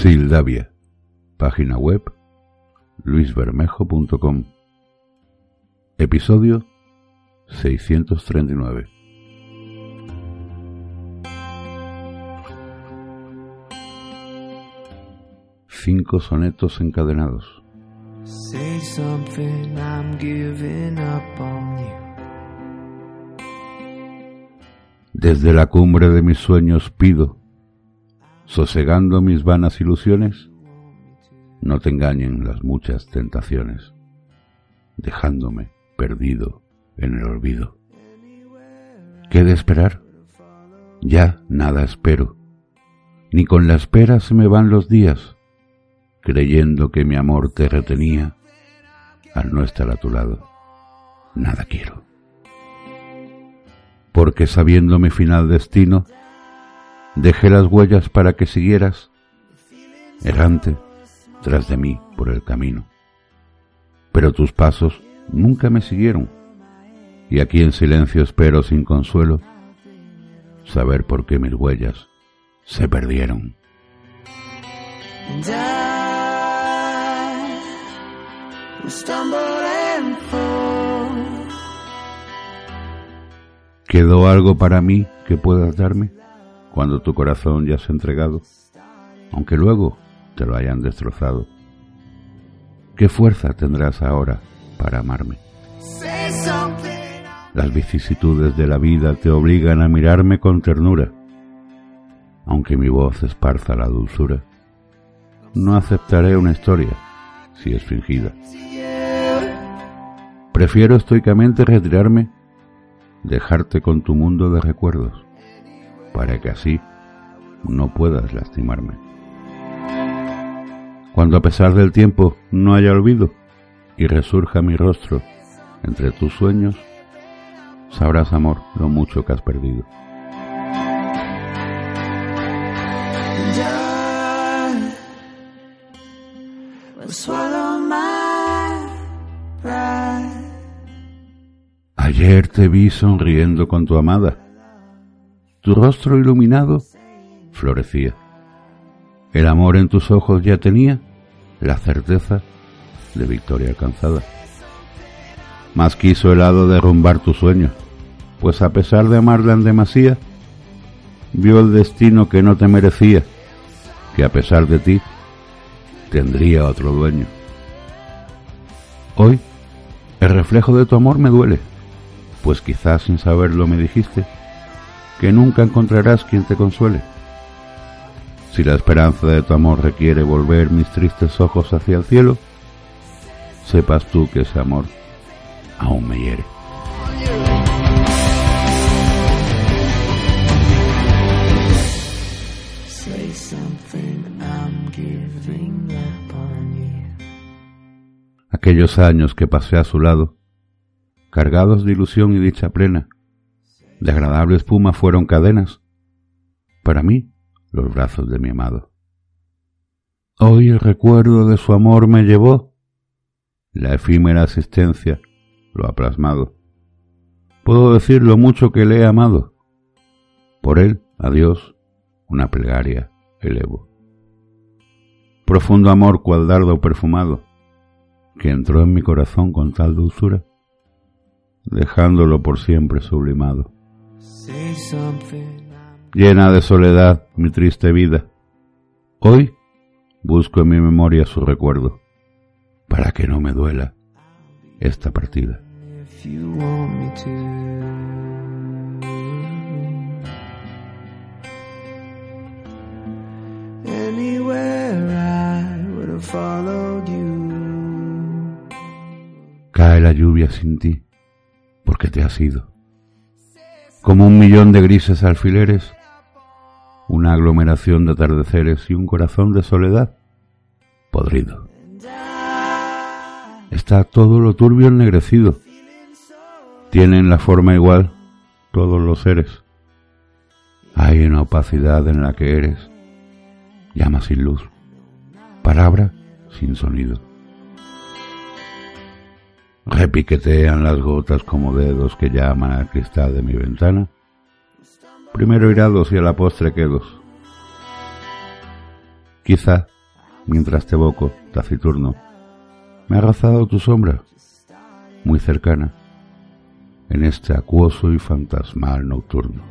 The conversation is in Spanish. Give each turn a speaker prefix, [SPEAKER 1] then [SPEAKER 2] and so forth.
[SPEAKER 1] Sildavia. Página web luisbermejo.com. Episodio 639. Cinco sonetos encadenados.
[SPEAKER 2] Say something, I'm giving up on you.
[SPEAKER 1] Desde la cumbre de mis sueños pido, sosegando mis vanas ilusiones, no te engañen las muchas tentaciones, dejándome perdido en el olvido. ¿Qué de esperar? Ya nada espero, ni con la espera se me van los días, creyendo que mi amor te retenía, al no estar a tu lado, nada quiero. Porque sabiendo mi final destino, dejé las huellas para que siguieras, errante, tras de mí por el camino. Pero tus pasos nunca me siguieron, y aquí en silencio espero sin consuelo saber por qué mis huellas se perdieron. ¿Quedó algo para mí que puedas darme cuando tu corazón ya se ha entregado, aunque luego te lo hayan destrozado? ¿Qué fuerza tendrás ahora para amarme? Las vicisitudes de la vida te obligan a mirarme con ternura, aunque mi voz esparza la dulzura. No aceptaré una historia si es fingida. Prefiero estoicamente retirarme, dejarte con tu mundo de recuerdos, para que así no puedas lastimarme. Cuando a pesar del tiempo no haya olvido y resurja mi rostro entre tus sueños, sabrás, amor, lo mucho que has perdido. Ayer te vi sonriendo con tu amada. Tu rostro iluminado florecía. El amor en tus ojos ya tenía la certeza de victoria alcanzada. Mas quiso el hado derrumbar tu sueño, pues a pesar de amarla en demasía, vio el destino que no te merecía, que a pesar de ti tendría otro dueño. Hoy el reflejo de tu amor me duele, pues quizás sin saberlo me dijiste que nunca encontrarás quien te consuele. Si la esperanza de tu amor requiere volver mis tristes ojos hacia el cielo, sepas tú que ese amor aún me hiere. Aquellos años que pasé a su lado, cargados de ilusión y dicha plena, de agradable espuma fueron cadenas, para mí los brazos de mi amado. Hoy el recuerdo de su amor me llevó, la efímera asistencia lo ha plasmado. Puedo decir lo mucho que le he amado. Por él, a Dios, una plegaria elevo. Profundo amor cual dardo perfumado, que entró en mi corazón con tal dulzura, dejándolo por siempre sublimado. Llena de soledad mi triste vida, hoy busco en mi memoria su recuerdo, para que no me duela esta partida.
[SPEAKER 2] if you want me to. Anywhere I would have followed you.
[SPEAKER 1] Cae la lluvia sin ti, porque te has ido. Como un millón de grises alfileres, una aglomeración de atardeceres y un corazón de soledad podrido. Está todo lo turbio ennegrecido. Tienen la forma igual todos los seres. Hay una opacidad en la que eres, llama sin luz, palabra sin sonido. Repiquetean las gotas como dedos que llaman al cristal de mi ventana. Primero irados y a la postre quedos. Quizá, mientras te evoco, taciturno, me ha rozado tu sombra, muy cercana, en este acuoso y fantasmal nocturno.